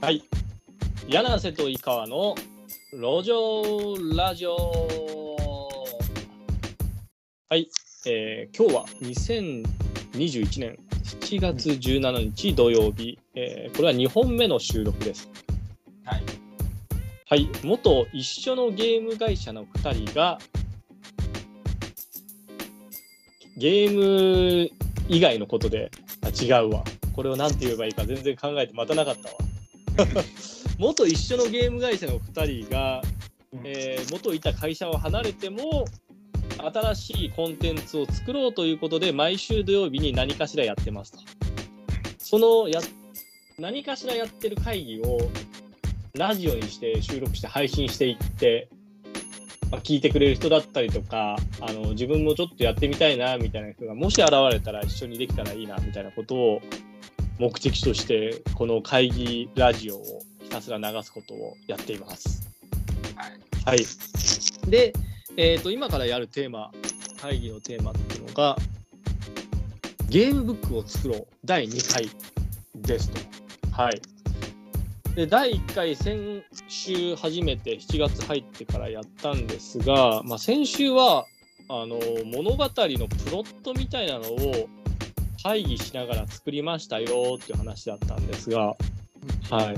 はい。柳瀬と井川の路上ラジオ。はい。えー今日は2021年7月17日土曜日、えーこれは2本目の収録です。はい。はい。元一緒のゲーム会社の2人が、ゲーム以外のことで、あ違うわ。これを何て言えばいいか全然考えて待たなかったわ。元一緒のゲーム会社の2人が、えー元いた会社を離れても新しいコンテンツを作ろうということで毎週土曜日に何かしらやってますと。そのや何かしらやってる会議をラジオにして収録して配信していって、まあ、聞いてくれる人だったりとかあの自分もちょっとやってみたいなみたいな人がもし現れたら一緒にできたらいいなみたいなことを目的としてこの会議ラジオをひたすら流すことをやっています。はい。はい。で、えー、と今からやるテーマ、会議のテーマっていうのが、ゲームブックを作ろう第2回ですと。はい。で、第1回、先週初めて7月入ってからやったんですが、まあ、先週は、あの物語のプロットみたいなのを会議しながら作りましたよっていう話だったんですが、はい。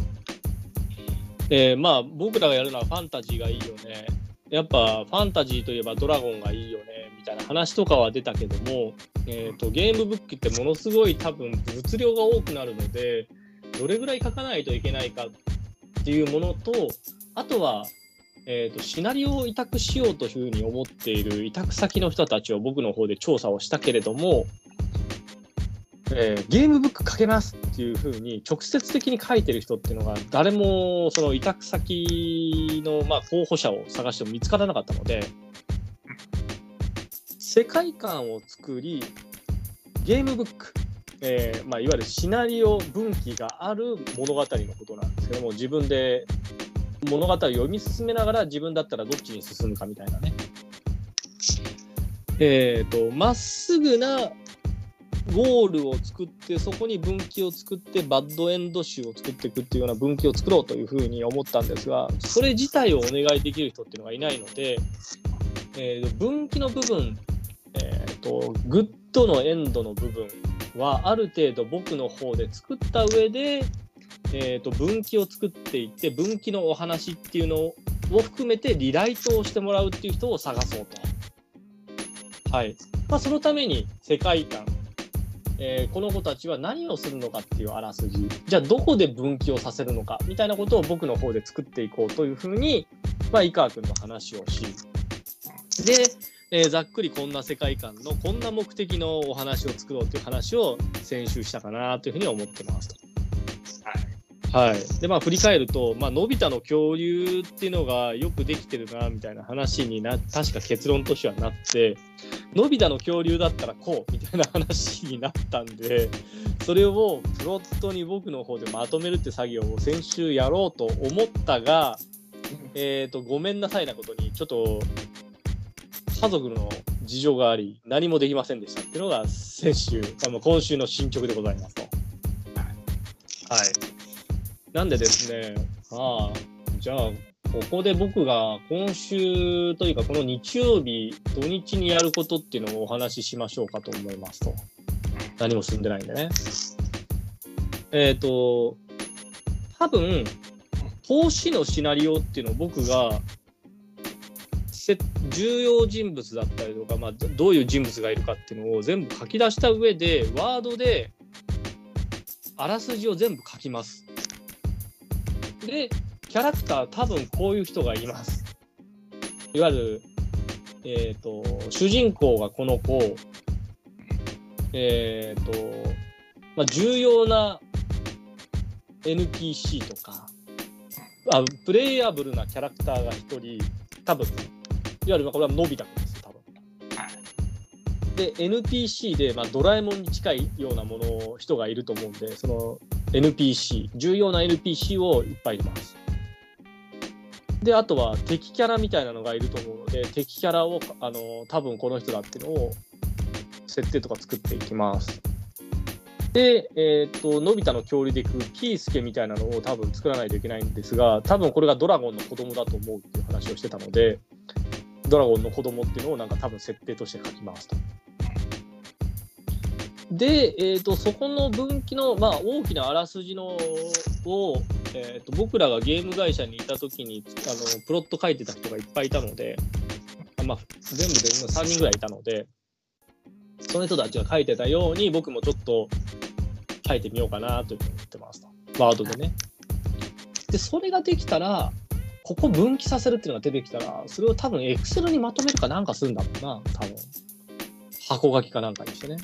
えーまあ僕らがやるのはファンタジーがいいよね。やっぱファンタジーといえばドラゴンがいいよねみたいな話とかは出たけども、えー、とゲームブックってものすごい多分物量が多くなるのでどれぐらい書かないといけないかっていうものとあとは、えー、とシナリオを委託しようというふうに思っている委託先の人たちを僕の方で調査をしたけれども、えーゲームブック書けますっていうふうに直接的に書いてる人っていうのが誰もその委託先のまあ候補者を探しても見つからなかったので世界観を作りゲームブック、えーまあ、いわゆるシナリオ分岐がある物語のことなんですけども自分で物語を読み進めながら自分だったらどっちに進むかみたいなね。えっ、とまっすぐなゴールを作ってそこに分岐を作ってバッドエンド集を作っていくっていうような分岐を作ろうというふうに思ったんですがそれ自体をお願いできる人っていうのがいないので、えー分岐の部分、えー、とグッドのエンドの部分はある程度僕の方で作った上で、えー、と分岐を作っていって分岐のお話っていうのを含めてリライトをしてもらうっていう人を探そうと。はいまあ、そのために世界観えーこの子たちは何をするのかっていうあらすじじゃあどこで分岐をさせるのかみたいなことを僕の方で作っていこうというふうに、まあ、井川君と話をしで、えーざっくりこんな世界観のこんな目的のお話を作ろうという話を先週したかなというふうに思ってますと。はい、はいでまあ振り返ると、まあのび太の恐竜っていうのがよくできてるなみたいな話にな確か結論としてはなってのび太の恐竜だったらこうみたいな話になったんでそれをプロットに僕の方でまとめるって作業を先週やろうと思ったが、えー、とごめんなさいなことにちょっと家族の事情があり何もできませんでしたっていうのが先週今週の進捗でございますと。はい、なんでですねああじゃあここで僕が今週というかこの日曜日土日にやることっていうのをお話ししましょうかと思いますと。何も進んでないんでね。えっ、と多分投資のシナリオっていうのを僕が重要人物だったりとか、まあ、どういう人物がいるかっていうのを全部書き出した上でワードであらすじを全部書きます。でキャラクター多分こういう人がいます。いわゆる、えっ、と、主人公がこの子、えっ、と、まあ、重要な NPC とか、あプレイヤブルなキャラクターが一人、多分、いわゆるこれはのび太で、NPC で、まあ、ドラえもんに近いようなもの、人がいると思うんで、その NPC、重要な NPC をいっぱい入れます。で、あとは敵キャラみたいなのがいると思うので、敵キャラを、あの、多分この人だっていうのを、設定とか作っていきます。で、えー、と、のび太の恐竜でいくピースケみたいなのを多分作らないといけないんですが、多分これがドラゴンの子供だと思うっていう話をしてたので、ドラゴンの子供っていうのをなんか多分設定として書きますと。で、えーと、そこの分岐の、まあ、大きなあらすじのを、えーと、僕らがゲーム会社にいた時にあのプロット書いてた人がいっぱいいたので、まあ、全部で3人ぐらいいたのでその人たちが書いてたように僕もちょっと書いてみようかなというふうに思ってますワードでね。でそれができたらここ分岐させるっていうのが出てきたらそれを多分エクセルにまとめるかなんかするんだろうな多分箱書きかなんかにしてね。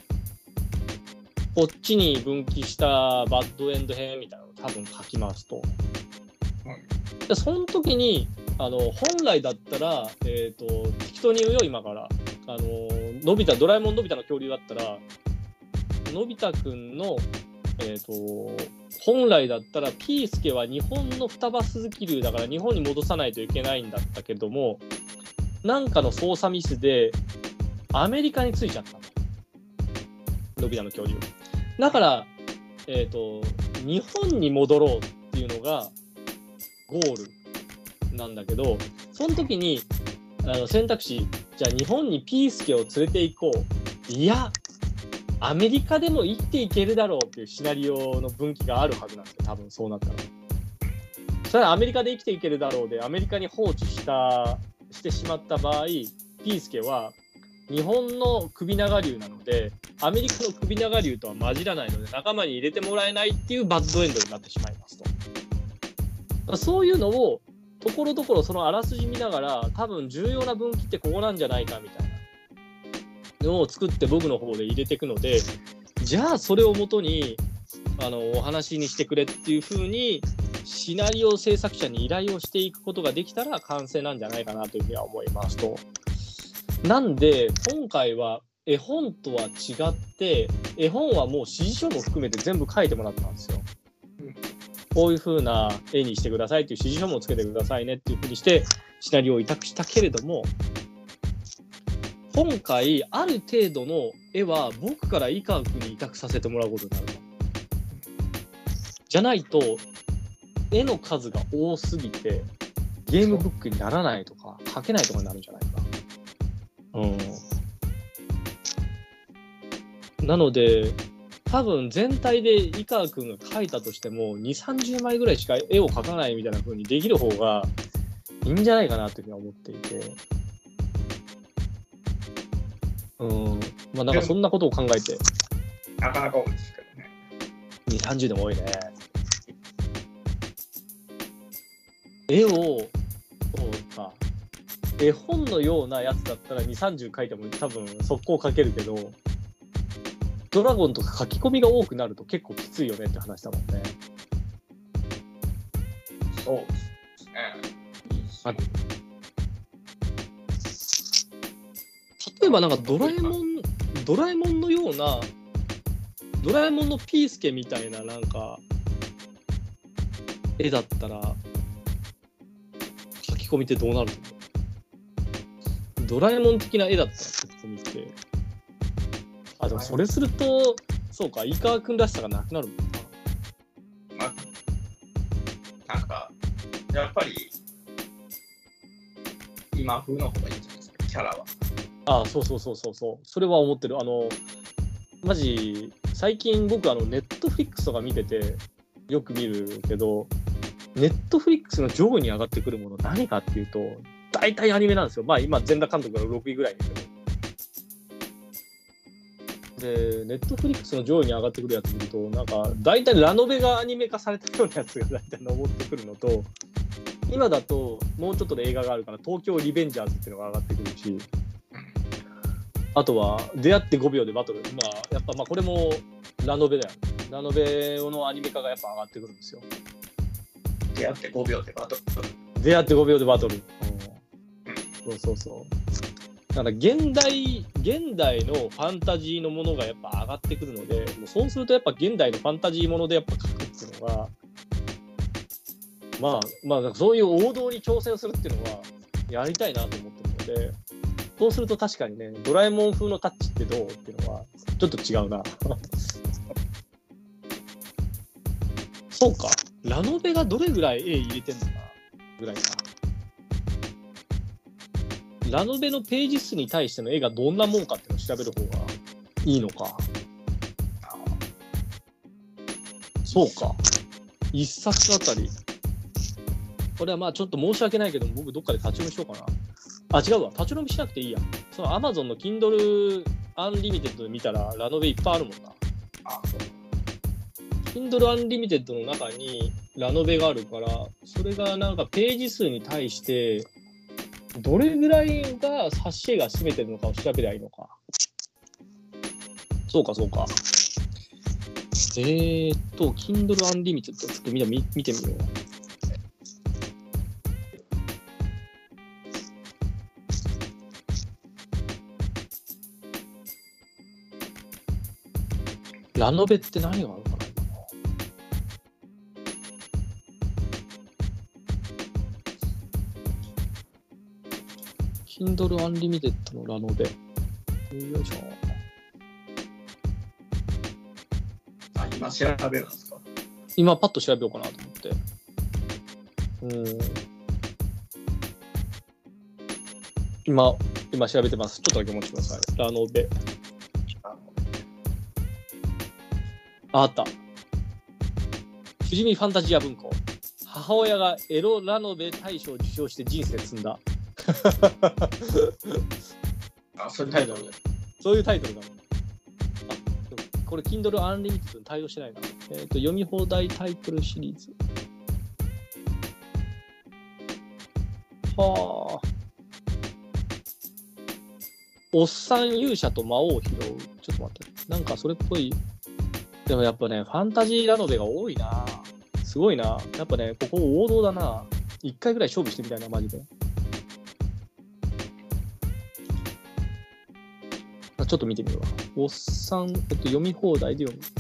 こっちに分岐したバッドエンド編みたいなのを多分書きますと。でその時にあの本来だったら、えーと、適当に言うよ今からあののび太ドラえもんのび太の恐竜だったらのび太くんの、えーと、本来だったらピースケは日本の双葉鈴木竜だから日本に戻さないといけないんだったけどもなんかの操作ミスでアメリカに着いちゃったのび太の恐竜。だから、えーと、日本に戻ろうっていうのがゴールなんだけどその時にあの選択肢じゃあ日本にピースケを連れて行こういやアメリカでも生きていけるだろうっていうシナリオの分岐があるはずなんですよ多分そうなったら。それはアメリカで生きていけるだろうでアメリカに放置したしてしまった場合ピースケは日本の首長竜なのでアメリカの首長竜とは混じらないので仲間に入れてもらえないっていうバッドエンドになってしまいますと。そういうのをところどころそのあらすじ見ながら多分重要な分岐ってここなんじゃないかみたいなのを作って僕の方で入れていくのでじゃあそれをもとにあのお話にしてくれっていう風にシナリオ制作者に依頼をしていくことができたら完成なんじゃないかなというふうには思いますと。なんで今回は絵本とは違って絵本はもう指示書も含めて全部書いてもらったんですよ。こういう風な絵にしてくださいっていう指示書もつけてくださいねっていう風にしてシナリオを委託したけれども今回ある程度の絵は僕から井川君に委託させてもらうことになるじゃないと絵の数が多すぎてゲームブックにならないとか書けないとかになるんじゃないか。うん、なので多分全体で井川君が描いたとしても2 3 0枚ぐらいしか絵を描かないみたいな風にできる方がいいんじゃないかなというふうに思っていて。うんまあなんかそんなことを考えて。なかなか多いですけどね。2、30でも多いね。絵を、絵本のようなやつだったら2、30書いても多分速攻書けるけど、ドラゴンとか書き込みが多くなると結構きついよねって話だもんね。そうですね。例えばなんかドラえもん、ドラえもんのような、ドラえもんのピースケみたいななんか、絵だったら、書き込みってどうなると思うドラえもん的な絵だったら書き込みって。あ、でもそれすると、そうか、井川君らしさがなくなるもんな。まあ、なんか、やっぱり、今風の方がいいんじゃないですか、キャラは。ああ、そうそうそうそうそう。それは思ってる。あの、マジ、最近僕、あの、ネットフリックスとか見てて、よく見るけど、ネットフリックスの上位に上がってくるもの何かっていうと、大体アニメなんですよ。まあ今、全裸監督が6位ぐらいですけど。で、ネットフリックスの上位に上がってくるやつ見ると、なんか、大体ラノベがアニメ化されたようなやつが大体登ってくるのと、今だと、もうちょっとで映画があるから、東京リベンジャーズっていうのが上がってくるし、あとは、出会って5秒でバトル。まあ、やっぱ、まあ、これもラノベだよ。ラノベのアニメ化がやっぱ上がってくるんですよ。出会って5秒でバトル。出会って5秒でバトル。そうそうそう。だから現代、現代のファンタジーのものがやっぱ上がってくるので、もうそうするとやっぱ現代のファンタジーものでやっぱ書くっていうのが、まあ、まあ、そういう王道に挑戦するっていうのはやりたいなと思ってるので、そうすると確かにね、ドラえもん風のタッチってどうっていうのは、ちょっと違うな。そうか。ラノベがどれぐらい絵入れてんのかぐらいか。ラノベのページ数に対しての絵がどんなもんかっていうのを調べる方がいいのか。あそうか。一冊あたり。これはまあちょっと申し訳ないけど、僕どっかで立ち読みしようかな。あ、違うわ。立ち読みしなくていいや。その Amazon の Kindle Unlimited で見たらラノベいっぱいあるもんな。あそう Kindle Unlimited の中にラノベがあるから、それがなんかページ数に対して、どれぐらいが挿絵が占めてるのかを調べりゃいいのか。そうか、そうか。えーっと、Kindle Unlimited ちょっとみんな見見てみよう。ラノベって何があるか Kindle Unlimited のラノベ。よいしょ。あ今調べるんですか？今パッと調べようかなと思って。うん。今、今調べてます。ちょっとだけお待ちください。ラノベ。ああった。富士見ファンタジア文庫。母親がエロラノベ大賞を受賞して人生積んだ。あ、そういうタイトルで。そういうタイトルなの。あ、でもこれ Kindle Unlimited に対応してないな。えっ、と、読み放題タイトルシリーズ。はあ。おっさん勇者と魔王を拾う。ちょっと待って。なんかそれっぽい。でもやっぱね、ファンタジーラノベが多いな。すごいな。やっぱね、ここ王道だな。一回ぐらい勝負してみたいな、マジで。ちょっと見てみるわ。おっさん、えっと、読み放題で読む。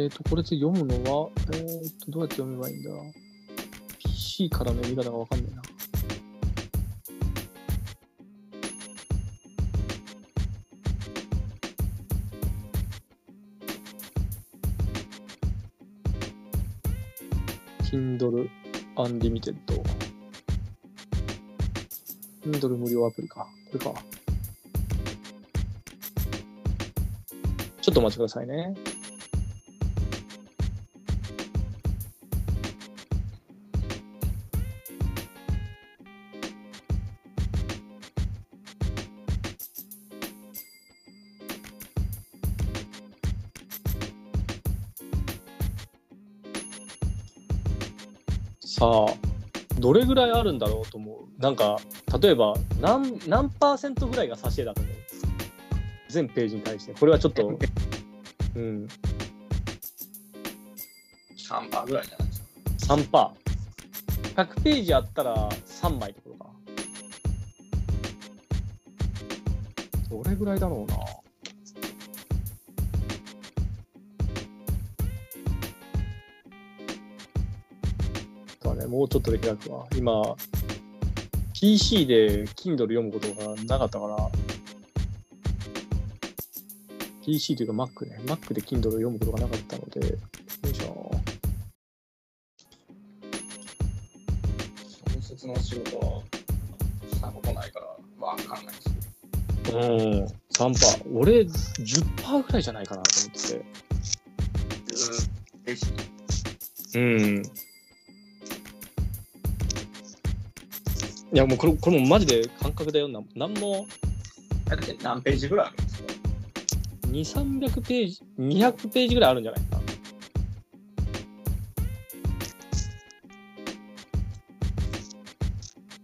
えっ、と、これで読むのは、えっ、と、どうやって読めばいいんだ ?PC からの読み方がわかんないな。Kindle Unlimited。Kindle 無料アプリか。これか。ちょっとお待ちくださいね。どれぐらいあるんだろうと思う。なんか、例えば何、何パーセントぐらいが挿絵だと思う全ページに対して。これはちょっと、うん、3パーぐらいじゃないですか。3パー。100ページあったら3枚ってことか。どれぐらいだろうな。もうちょっとで開くわ。今、PC で Kindle 読むことがなかったから、PC というか Mac ね。Mac で Kindle 読むことがなかったので、よいしょ。小説の仕事はしたことないからわかんないですけど。うん、3パー。俺、10パーぐらいじゃないかなと思ってて。うん。いや、もうこれ、これもマジで感覚だよ。ななんも、だって何ページぐらいあるんですか？2、300ページ、200ページぐらいあるんじゃないかな。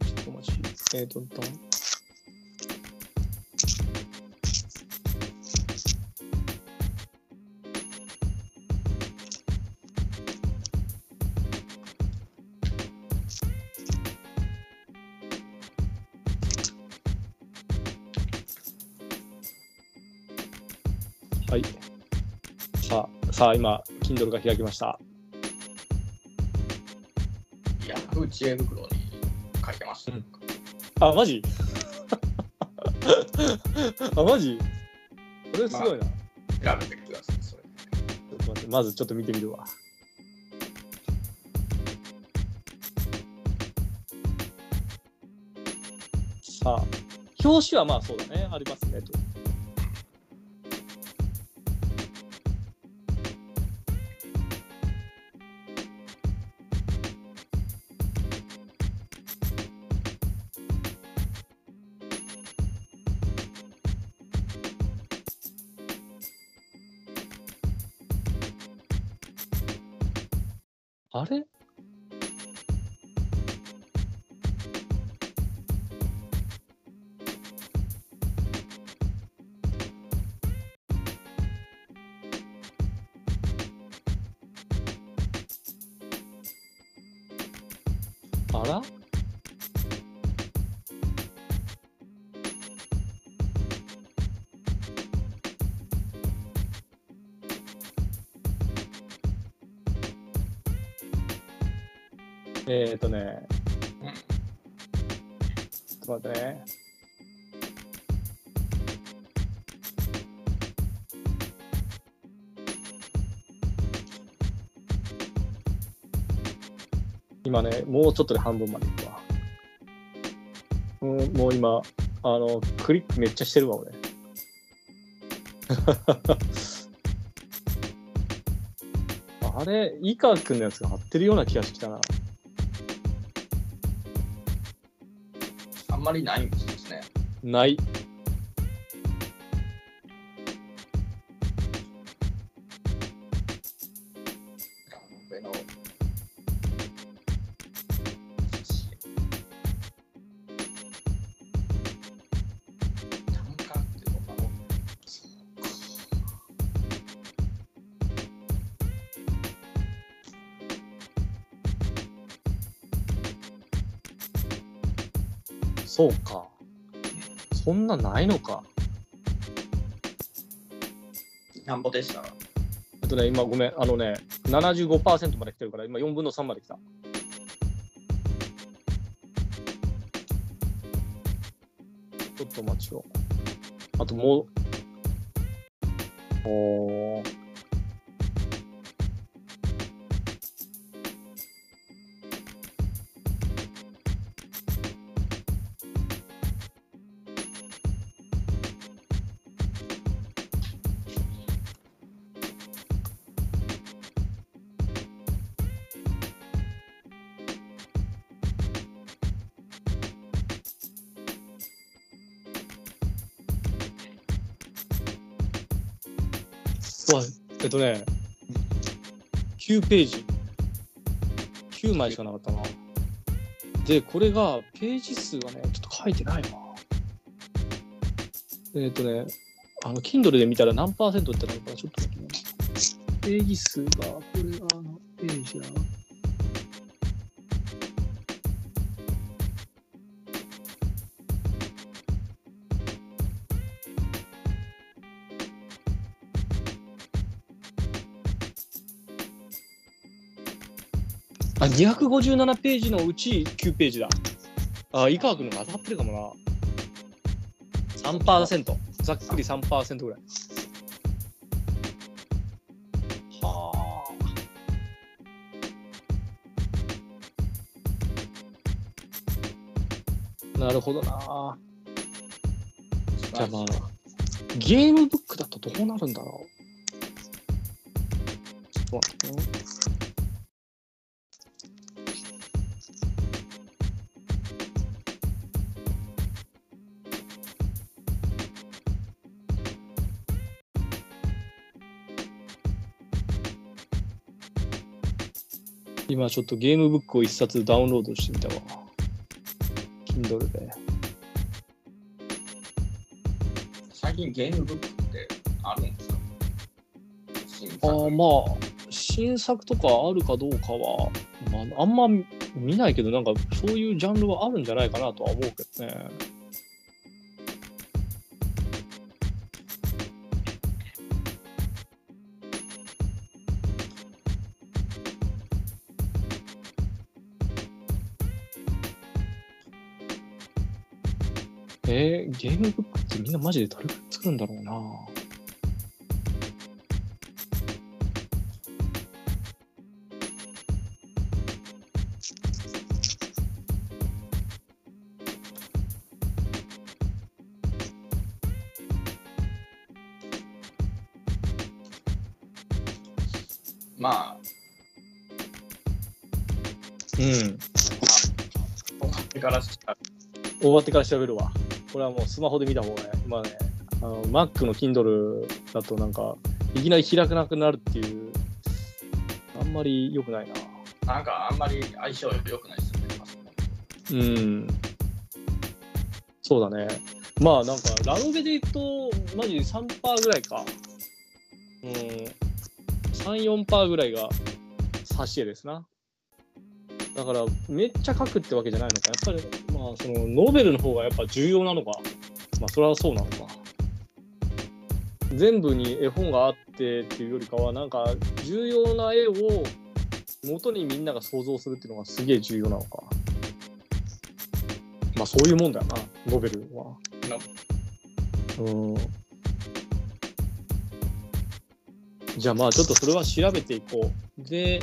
ちょっとお待ち。えーと、さあ、今、Kindle が開きました。ヤフー知恵袋に書いてます。うんあ、マジ？あ、マジ？これすごいな。ち調べてください、それ。ょっと待って、まずちょっと見てみるわ。さあ、表紙はまあそうだね、ありますね。とらえー、とね、ちょっと待ってね。今ね、もうちょっとで半分までいくわ。うん、もう今、あの、クリックめっちゃしてるわ、俺。あれ、井川君のやつが合ってるような気がしてきたな。あんまりないんですね。ない。そうか。そんなないのか。なんぼでした？えっとね、今ごめん、あのね、75%まで来てるから、今4分の3まで来た。ちょっと待ちよう。あともう、おーえっとね、9ページ。9枚しかなかったな。で、これが、ページ数がね、ちょっと書いてないな。えっとね、あの、Kindle で見たら何パーセントってなるから、ちょっと待ってね。ページ数が、これが、あの、ページや。あ、257ページのうち9ページだ。あ、井川君のが当たってるかもな。3%。ざっくり3%ぐらい。はあ。なるほどな。じゃあまあ、ゲームブックだとどうなるんだろう。ちょっと待ってね。今ちょっとゲームブックを一冊ダウンロードしてみたわ。Kindle で。最近ゲームブックってあるんですか？ああ、まあ、新作とかあるかどうかは、まあ、あんま見ないけど、なんかそういうジャンルはあるんじゃないかなとは思うけどね。えー、ゲームブックってみんなマジでどれくらい作るんだろうな。まあ、うん。終わってからしか終わってから調べるわ。これはもうスマホで見た方がね、今ね、あの Mac の Kindle だとなんか、いきなり開かなくなるっていう、あんまり良くないな。なんかあんまり相性良くないですよね。うん。そうだね。まあなんか、ラノベでいくと、マジで3%ぐらいか。うん。3、4%ぐらいが挿絵ですな。だから、めっちゃ書くってわけじゃないのか。やっぱり、まあ、その、ノーベルの方がやっぱ重要なのか。まあ、それはそうなのか。全部に絵本があってっていうよりかは、なんか、重要な絵を元にみんなが想像するっていうのがすげえ重要なのか。まあそういうもんだよな、ノーベルは。うん。じゃあまあちょっとそれは調べていこう。で、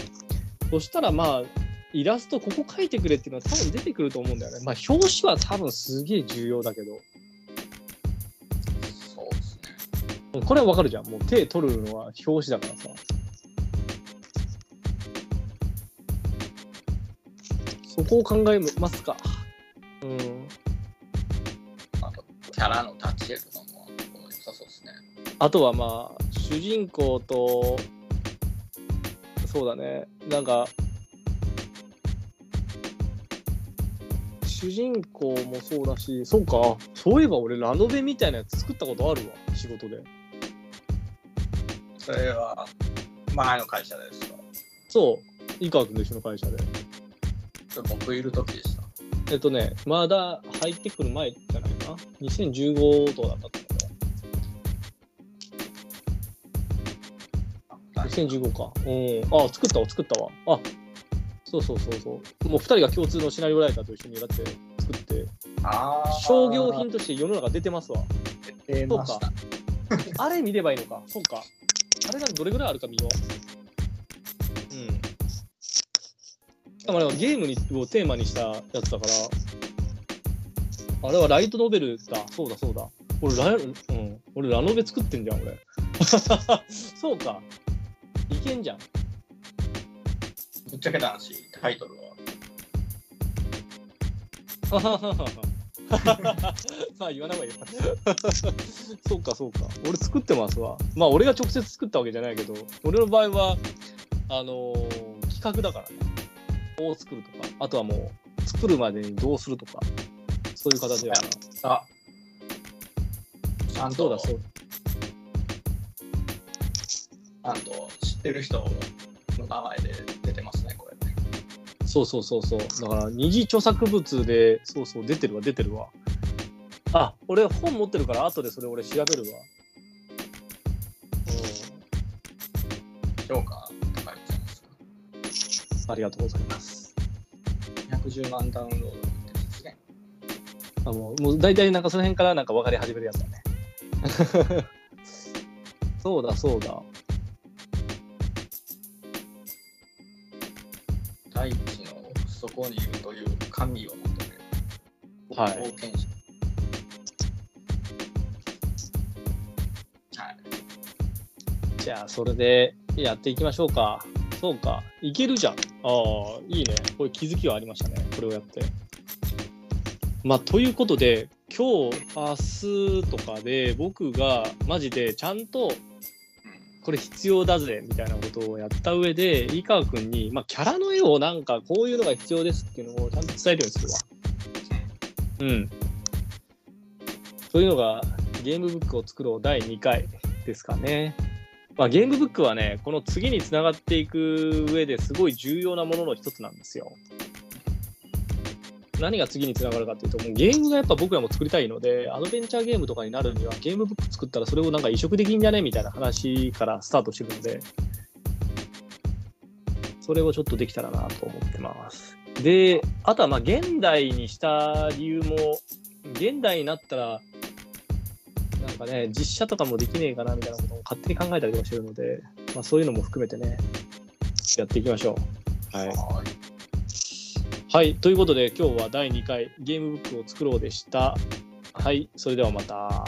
そしたらまあ、イラストここ描いてくれっていうのは多分出てくると思うんだよね。まあ表紙は多分すげえ重要だけど、そうですね。これはわかるじゃん。もう手取るのは表紙だからさ。そこを考えますか。うん。あと、キャラの立ち絵とかも良さそうですね。あとはまあ主人公とそうだねなんか主人公もそうだしそうかそういえば俺ラノベみたいなやつ作ったことあるわ仕事でそれは前の会社ですかそう井川君と一緒の会社で僕いる時でした。えっとねまだ入ってくる前じゃないかな2015とかだったと思う2015か。うん。あ、作ったわ、作ったわ。あ、そうそうそうそう。もう2人が共通のシナリオライターと一緒にだって作って、商業品として世の中出てますわ。出ました。あれ見ればいいのか。そうか。あれがどれぐらいあるか見よう。うん。しかもあれはゲームにをテーマにしたやつだから、あれはライトノベルだ。そうだそうだ。俺ラ,、うん、俺ラノベ作ってんじゃん、俺。そうか。いけんじゃん。ぶっちゃけた話、タイトルは。まあ言わない方がいいよ。そうかそうか。俺作ってますわ。まあ俺が直接作ったわけじゃないけど、俺の場合は、あのー企画だからね。こう作るとか、あとはもう作るまでにどうするとか、そういう形だから。あちゃんとそうだそうちゃんと知ってる人の名前で。そうそうそうそう。だから、二次著作物で、そうそう、出てるわ、出てるわ。あ、俺、本持ってるから、後でそれ俺調べるわ。評価高いますありがとうございます。210万ダウンロードってですね。あもう、もう大体なんかその辺からなんか分かり始めるやつだね。そうだそうだ。第1そこにいるという神を求める。はい。冒険者。はい。じゃあ、それでやっていきましょうか。そうか。いけるじゃん。ああ、いいね。これ気づきはありましたね。これをやって。まあ、ということで、今日、明日とかで僕がマジでちゃんとこれ必要だぜ、みたいなことをやった上で、井川君に、まあ、キャラの絵をなんか、こういうのが必要ですっていうのをちゃんと伝えるようにするわ。うん。そういうのが、ゲームブックを作ろう第2回ですかね。まあ、ゲームブックはね、この次につながっていく上ですごい重要なものの一つなんですよ。何が次につながるかっていうと、もうゲームがやっぱ僕らも作りたいので、アドベンチャーゲームとかになるには、ゲームブック作ったらそれをなんか移植できんじゃねみたいな話からスタートしてるので、それをちょっとできたらなと思ってます。で、あとはまあ現代にした理由も現代になったら、なんかね、実写とかもできねえかなみたいなことも勝手に考えたりとかしてるので、まあ、そういうのも含めてね、やっていきましょう。はい。はい。はい、ということで、今日は第2回ゲームブックを作ろうでした。はい、それではまた。